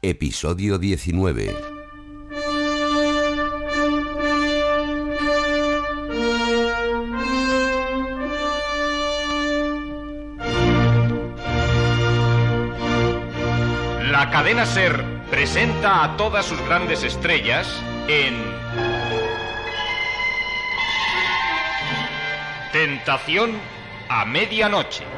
Episodio 19. La cadena Ser presenta a todas sus grandes estrellas en Tentación a medianoche.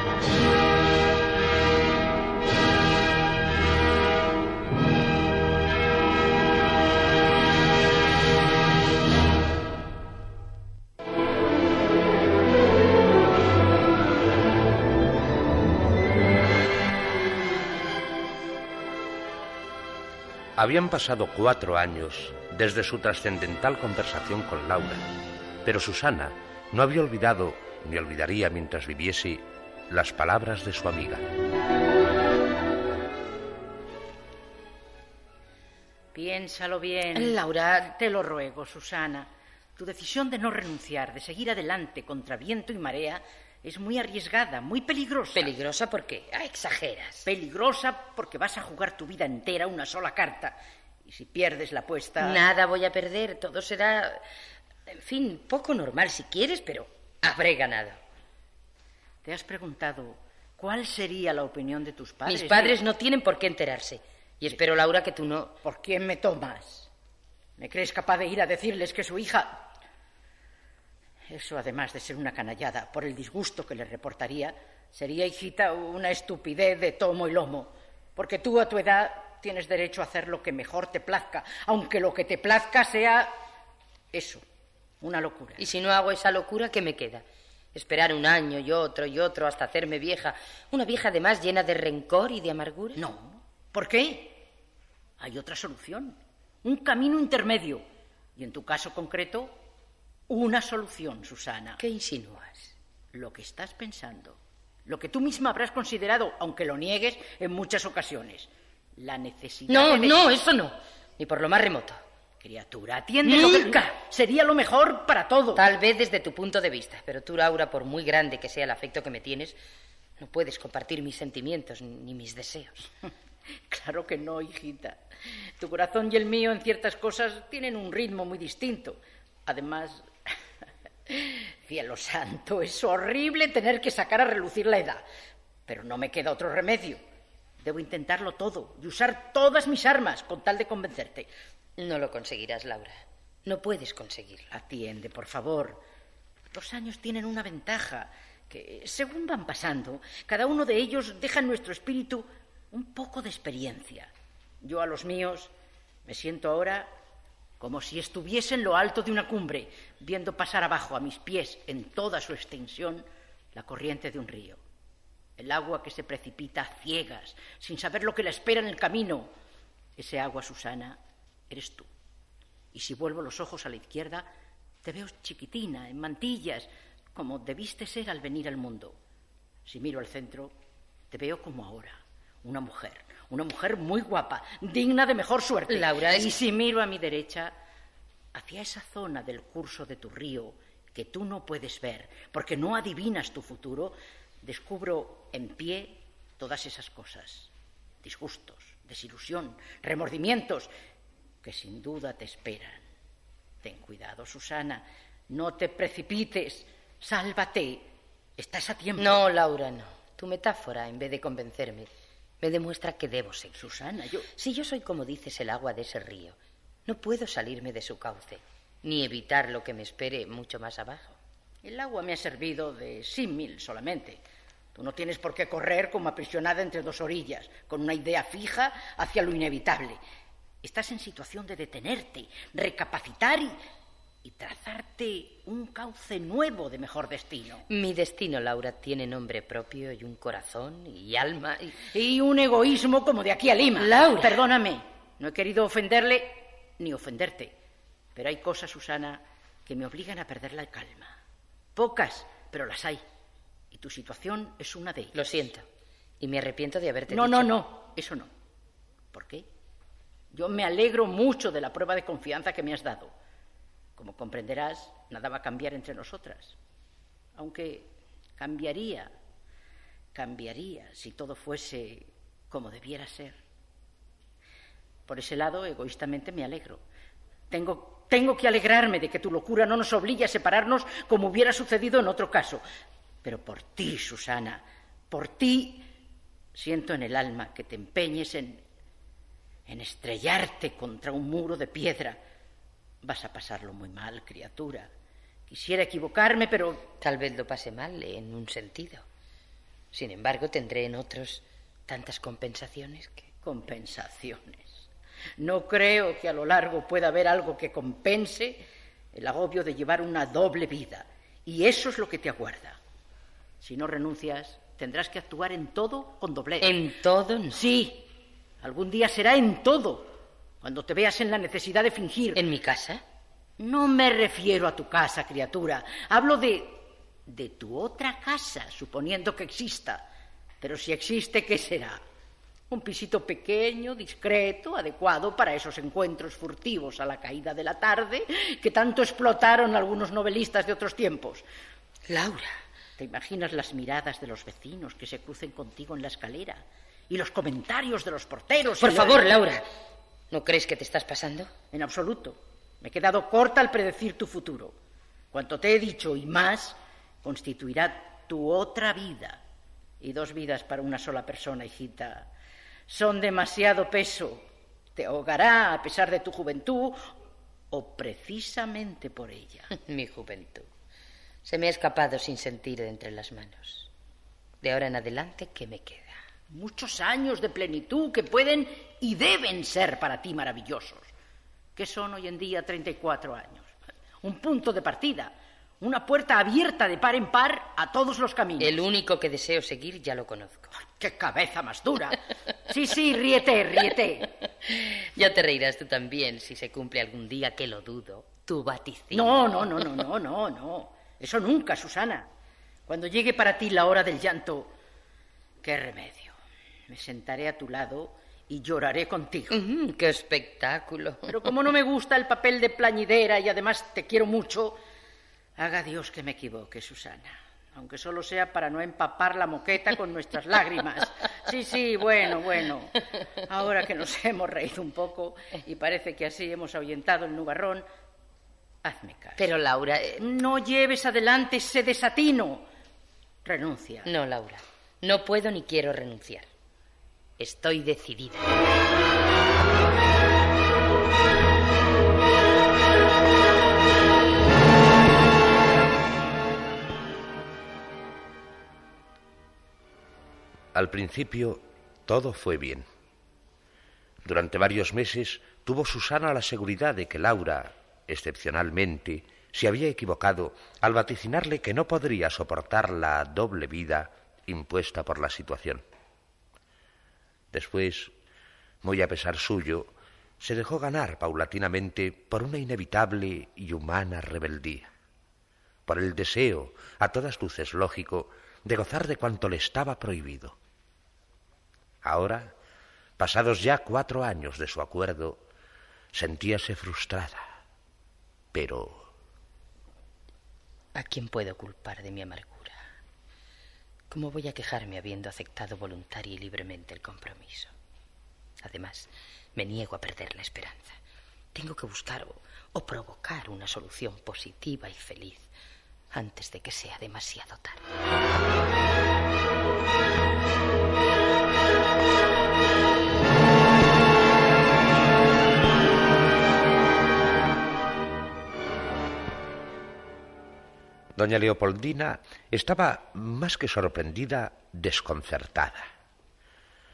Habían pasado cuatro años desde su trascendental conversación con Laura, pero Susana no había olvidado ni olvidaría mientras viviese las palabras de su amiga. Piénsalo bien. Laura, te lo ruego, Susana. Tu decisión de no renunciar, de seguir adelante contra viento y marea, es muy arriesgada, muy peligrosa. ¿Peligrosa por qué? Ah, exageras. Peligrosa porque vas a jugar tu vida entera una sola carta. Y si pierdes la apuesta. Nada voy a perder, todo será. En fin, poco normal si quieres, pero habré ganado. ¿Te has preguntado cuál sería la opinión de tus padres? Mis padres no tienen por qué enterarse. Y espero, Laura, que tú no. ¿Por quién me tomas? ¿Me crees capaz de ir a decirles que su hija eso, además de ser una canallada por el disgusto que le reportaría, sería, hijita, una estupidez de tomo y lomo. Porque tú, a tu edad, tienes derecho a hacer lo que mejor te plazca, aunque lo que te plazca sea eso, una locura. Y si no hago esa locura, ¿qué me queda? Esperar un año y otro y otro hasta hacerme vieja. Una vieja además llena de rencor y de amargura. No. ¿Por qué? Hay otra solución. Un camino intermedio. Y en tu caso concreto, una solución, Susana. ¿Qué insinúas? Lo que estás pensando. Lo que tú misma habrás considerado, aunque lo niegues en muchas ocasiones. La necesidad. No, de... no, eso no. Ni por lo más remoto. Criatura, atiende Nunca. lo que sería lo mejor para todo. Tal vez desde tu punto de vista, pero tú, Laura, por muy grande que sea el afecto que me tienes, no puedes compartir mis sentimientos ni mis deseos. claro que no, hijita. Tu corazón y el mío en ciertas cosas tienen un ritmo muy distinto. Además, cielo santo, es horrible tener que sacar a relucir la edad. Pero no me queda otro remedio. Debo intentarlo todo y usar todas mis armas con tal de convencerte. No lo conseguirás, Laura. No puedes conseguirlo. Atiende, por favor. Los años tienen una ventaja, que según van pasando, cada uno de ellos deja en nuestro espíritu un poco de experiencia. Yo a los míos me siento ahora como si estuviese en lo alto de una cumbre, viendo pasar abajo a mis pies en toda su extensión la corriente de un río. El agua que se precipita a ciegas, sin saber lo que la espera en el camino. Ese agua, Susana, eres tú. Y si vuelvo los ojos a la izquierda, te veo chiquitina, en mantillas, como debiste ser al venir al mundo. Si miro al centro, te veo como ahora, una mujer, una mujer muy guapa, digna de mejor suerte. Laura, es... Y si miro a mi derecha, hacia esa zona del curso de tu río que tú no puedes ver, porque no adivinas tu futuro, descubro en pie todas esas cosas, disgustos, desilusión, remordimientos, que sin duda te esperan. Ten cuidado, Susana, no te precipites, sálvate, estás a tiempo. No, Laura, no. Tu metáfora, en vez de convencerme, me demuestra que debo ser. Susana, yo... Si yo soy, como dices, el agua de ese río, no puedo salirme de su cauce, ni evitar lo que me espere mucho más abajo. El agua me ha servido de símil solamente. Tú no tienes por qué correr como aprisionada entre dos orillas, con una idea fija hacia lo inevitable. Estás en situación de detenerte, recapacitar y, y trazarte un cauce nuevo de mejor destino. Mi destino, Laura, tiene nombre propio y un corazón y alma y... Y un egoísmo como de aquí a Lima. Laura. Perdóname, no he querido ofenderle ni ofenderte. Pero hay cosas, Susana, que me obligan a perder la calma. Pocas, pero las hay. Y tu situación es una de ellas. Lo siento. Y me arrepiento de haberte No, dicho... no, no, eso no. ¿Por qué? Yo me alegro mucho de la prueba de confianza que me has dado. Como comprenderás, nada va a cambiar entre nosotras. Aunque cambiaría, cambiaría si todo fuese como debiera ser. Por ese lado, egoístamente me alegro. Tengo, tengo que alegrarme de que tu locura no nos obligue a separarnos como hubiera sucedido en otro caso. Pero por ti, Susana, por ti, siento en el alma que te empeñes en, en estrellarte contra un muro de piedra. Vas a pasarlo muy mal, criatura. Quisiera equivocarme, pero Tal vez lo pase mal en un sentido. Sin embargo, tendré en otros tantas compensaciones que... compensaciones. No creo que a lo largo pueda haber algo que compense el agobio de llevar una doble vida. Y eso es lo que te aguarda. Si no renuncias, tendrás que actuar en todo con doblez. En todo no. Sí, algún día será en todo. Cuando te veas en la necesidad de fingir. ¿En mi casa? No me refiero a tu casa, criatura. Hablo de. de tu otra casa, suponiendo que exista. Pero si existe, ¿qué será? Un pisito pequeño, discreto, adecuado para esos encuentros furtivos a la caída de la tarde que tanto explotaron algunos novelistas de otros tiempos. Laura. ¿Te imaginas las miradas de los vecinos que se crucen contigo en la escalera? Y los comentarios de los porteros. Por favor, Laura. ¿No crees que te estás pasando? En absoluto. Me he quedado corta al predecir tu futuro. Cuanto te he dicho y más constituirá tu otra vida. Y dos vidas para una sola persona, hijita, son demasiado peso. Te ahogará a pesar de tu juventud o precisamente por ella. Mi juventud. Se me ha escapado sin sentir de entre las manos. De ahora en adelante, ¿qué me queda? Muchos años de plenitud que pueden y deben ser para ti maravillosos. ¿Qué son hoy en día 34 años? Un punto de partida, una puerta abierta de par en par a todos los caminos. El único que deseo seguir ya lo conozco. ¡Qué cabeza más dura! Sí, sí, ríete, ríete. Ya te reirás tú también si se cumple algún día, que lo dudo. Tu vaticinio. No, no, no, no, no, no, no. Eso nunca, Susana. Cuando llegue para ti la hora del llanto, qué remedio. Me sentaré a tu lado y lloraré contigo. Mm, ¡Qué espectáculo! Pero como no me gusta el papel de plañidera y además te quiero mucho, haga Dios que me equivoque, Susana. Aunque solo sea para no empapar la moqueta con nuestras lágrimas. Sí, sí, bueno, bueno. Ahora que nos hemos reído un poco y parece que así hemos ahuyentado el nubarrón, hazme caso. Pero Laura... eh, No lleves adelante ese desatino. Renuncia. No, Laura. No puedo ni quiero renunciar. Estoy decidida. Al principio todo fue bien. Durante varios meses tuvo Susana la seguridad de que Laura, excepcionalmente, se había equivocado al vaticinarle que no podría soportar la doble vida impuesta por la situación. Después, muy a pesar suyo, se dejó ganar paulatinamente por una inevitable y humana rebeldía, por el deseo, a todas luces lógico, de gozar de cuanto le estaba prohibido. Ahora, pasados ya cuatro años de su acuerdo, sentíase frustrada. Pero ¿A quién puedo culpar de mi amargura? ¿Cómo voy a quejarme habiendo aceptado voluntaria y libremente el compromiso? Además, me niego a perder la esperanza. Tengo que buscar o, o provocar una solución positiva y feliz antes de que sea demasiado tarde. Doña Leopoldina estaba más que sorprendida, desconcertada.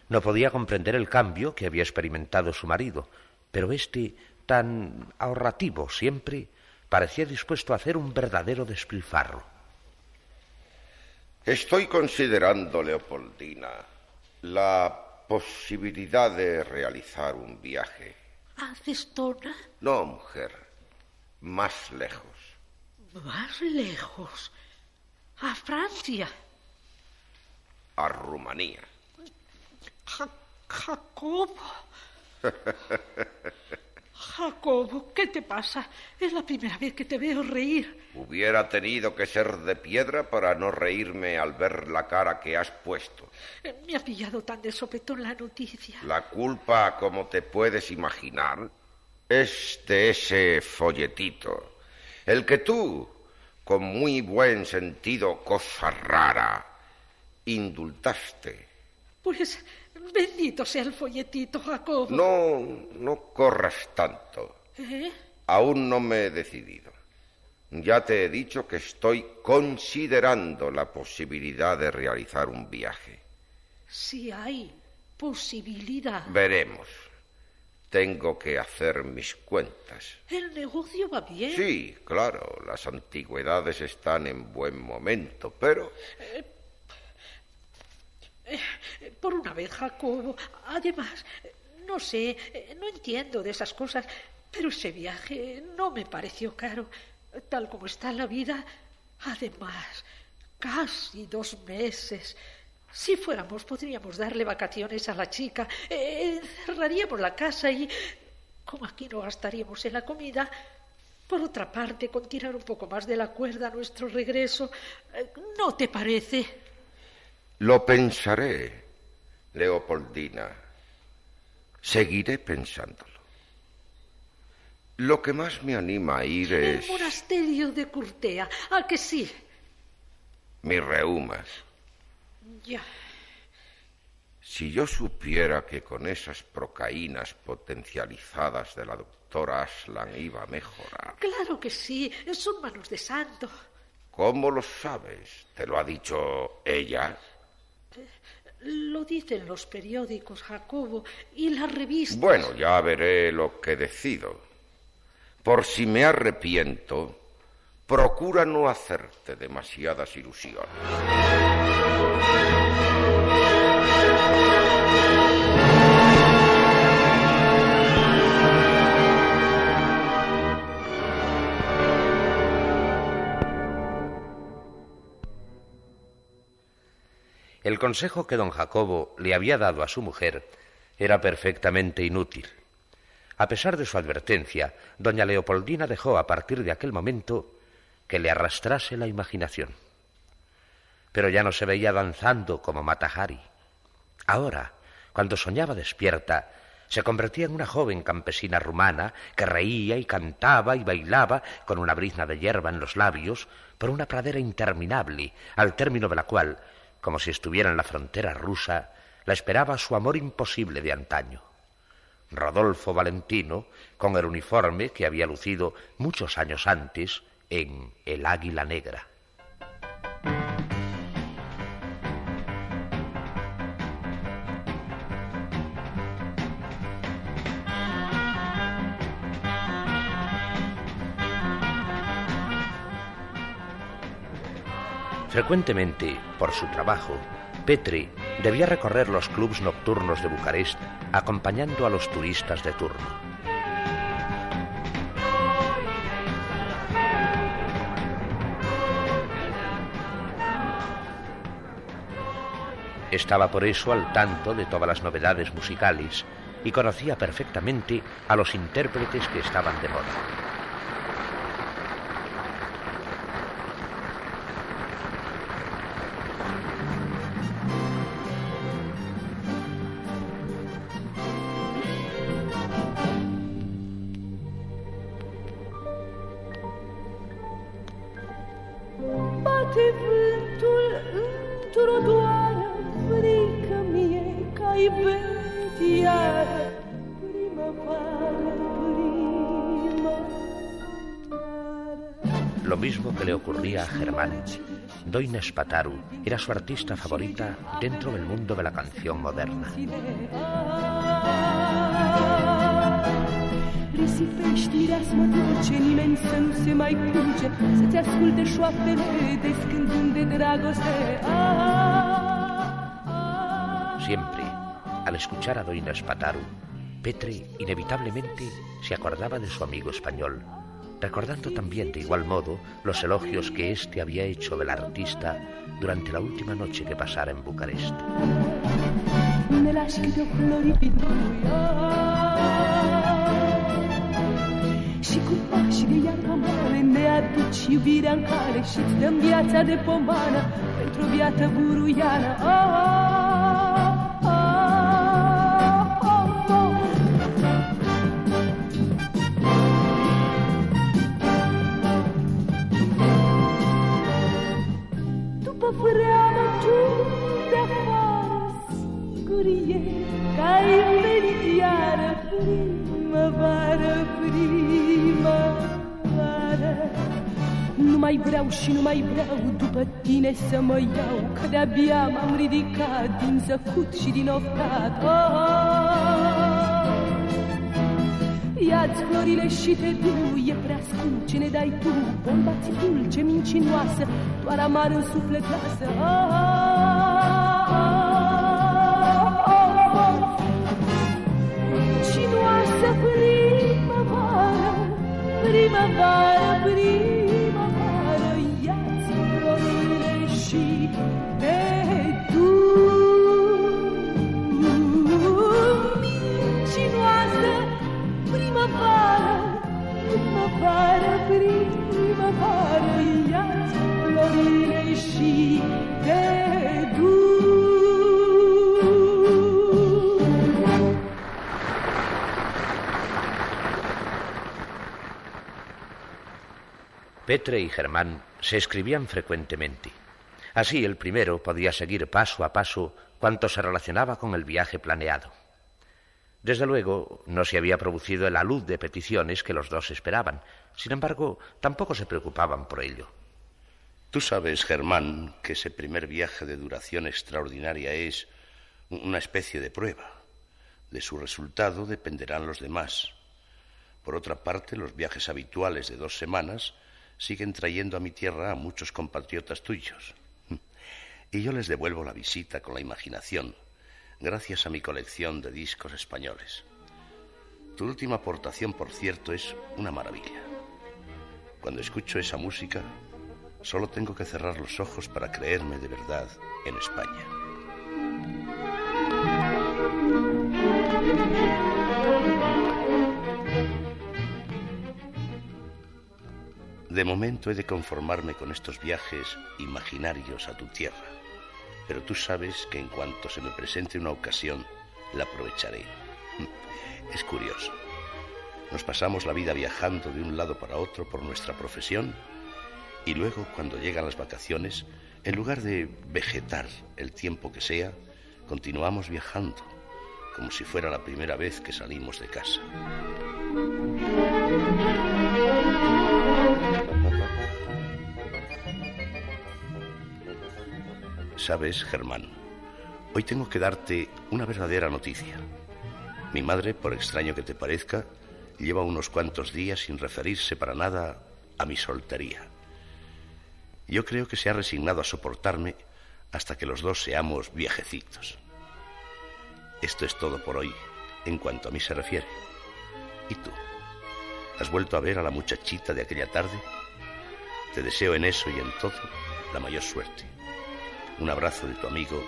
No podía comprender el cambio que había experimentado su marido, pero éste, tan ahorrativo siempre, parecía dispuesto a hacer un verdadero despilfarro. Estoy considerando, Leopoldina, la posibilidad de realizar un viaje. ¿A? No, mujer, más lejos. ¿Más lejos? ¿A Francia? A Rumanía. Jacobo. Jacobo, ¿qué te pasa? Es la primera vez que te veo reír. Hubiera tenido que ser de piedra para no reírme al ver la cara que has puesto. Eh, me ha pillado tan de sopetón la noticia. La culpa, como te puedes imaginar, es de ese folletito. El que tú, con muy buen sentido, cosa rara, indultaste. Pues Bendito sea el folletito, Jacob. No, no corras tanto. ¿Eh? Aún no me he decidido. Ya te he dicho que estoy considerando la posibilidad de realizar un viaje. Si hay posibilidad. Veremos. Tengo que hacer mis cuentas. ¿El negocio va bien? Sí, claro. Las antigüedades están en buen momento, pero... Eh, por una vez, Jacobo. Además, no sé, no entiendo de esas cosas, pero ese viaje no me pareció caro, tal como está la vida. Además, casi dos meses. Si fuéramos, podríamos darle vacaciones a la chica, eh, cerraríamos la casa y, como aquí no gastaríamos en la comida, por otra parte, con tirar un poco más de la cuerda a nuestro regreso, eh, ¿no te parece? Lo pensaré, Leopoldina. Seguiré pensándolo. Lo que más me anima a ir es... El monasterio de Curtea, ¿a que sí? Mi reuma. Ya. Si yo supiera que con esas procaínas potencializadas de la doctora Aslan iba a mejorar. Claro que sí, son manos de santo. ¿Cómo lo sabes? ¿Te lo ha dicho ella? Lo dicen los periódicos, Jacobo, y las revistas. Bueno, ya veré lo que decido. Por si me arrepiento, procura no hacerte demasiadas ilusiones. El consejo que don Jacobo le había dado a su mujer era perfectamente inútil. A pesar de su advertencia, doña Leopoldina dejó a partir de aquel momento que le arrastrase la imaginación. Pero ya no se veía danzando como Matahari. Ahora, cuando soñaba despierta, se convertía en una joven campesina rumana que reía y cantaba y bailaba con una brizna de hierba en los labios por una pradera interminable, al término de la cual como si estuviera en la frontera rusa, la esperaba su amor imposible de antaño. Rodolfo Valentino, con el uniforme que había lucido muchos años antes en El Águila Negra. Frecuentemente, por su trabajo, Petri debía recorrer los clubs nocturnos de Bucarest acompañando a los turistas de turno. Estaba por eso al tanto de todas las novedades musicales y conocía perfectamente a los intérpretes que estaban de moda. Que le ocurría a Germán. Doina Spataru era su artista favorita dentro del mundo de la canción moderna. Siempre, al escuchar a Doina Spataru, Petre inevitablemente se acordaba de su amigo español, recordando también de igual modo los elogios que éste había hecho del artista durante la última noche que pasara en Bucarest. Mai vreau și nu mai vreau după tine să mă iau Că de-abia m-am ridicat din zăcut și din oftat oh, oh. Ia-ți florile și te du, e prea scump ce ne dai tu Bomba ți dulce, mincinoasă, doar amar în suflet lasă oh, oh, oh. Mincinoasă primăvară, primăvară, primăvară Petre y Germán se escribían frecuentemente. Así el primero podía seguir paso a paso cuanto se relacionaba con el viaje planeado. Desde luego, no se había producido el alud de peticiones que los dos esperaban. Sin embargo, tampoco se preocupaban por ello. Tú sabes, Germán, que ese primer viaje de duración extraordinaria es una especie de prueba. De su resultado dependerán los demás. Por otra parte, los viajes habituales de dos semanas siguen trayendo a mi tierra a muchos compatriotas tuyos. Y yo les devuelvo la visita con la imaginación, gracias a mi colección de discos españoles. Tu última aportación, por cierto, es una maravilla. Cuando escucho esa música, solo tengo que cerrar los ojos para creerme de verdad en España. De momento he de conformarme con estos viajes imaginarios a tu tierra, pero tú sabes que en cuanto se me presente una ocasión, la aprovecharé. Es curioso. Nos pasamos la vida viajando de un lado para otro por nuestra profesión y luego, cuando llegan las vacaciones, en lugar de vegetar el tiempo que sea, continuamos viajando, como si fuera la primera vez que salimos de casa. Sabes, Germán, hoy tengo que darte una verdadera noticia. Mi madre, por extraño que te parezca, lleva unos cuantos días sin referirse para nada a mi soltería. Yo creo que se ha resignado a soportarme hasta que los dos seamos viajecitos. Esto es todo por hoy, en cuanto a mí se refiere. ¿Y tú? ¿Has vuelto a ver a la muchachita de aquella tarde? Te deseo en eso y en todo la mayor suerte. Un abrazo de tu amigo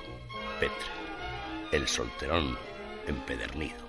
Petre, el solterón empedernido.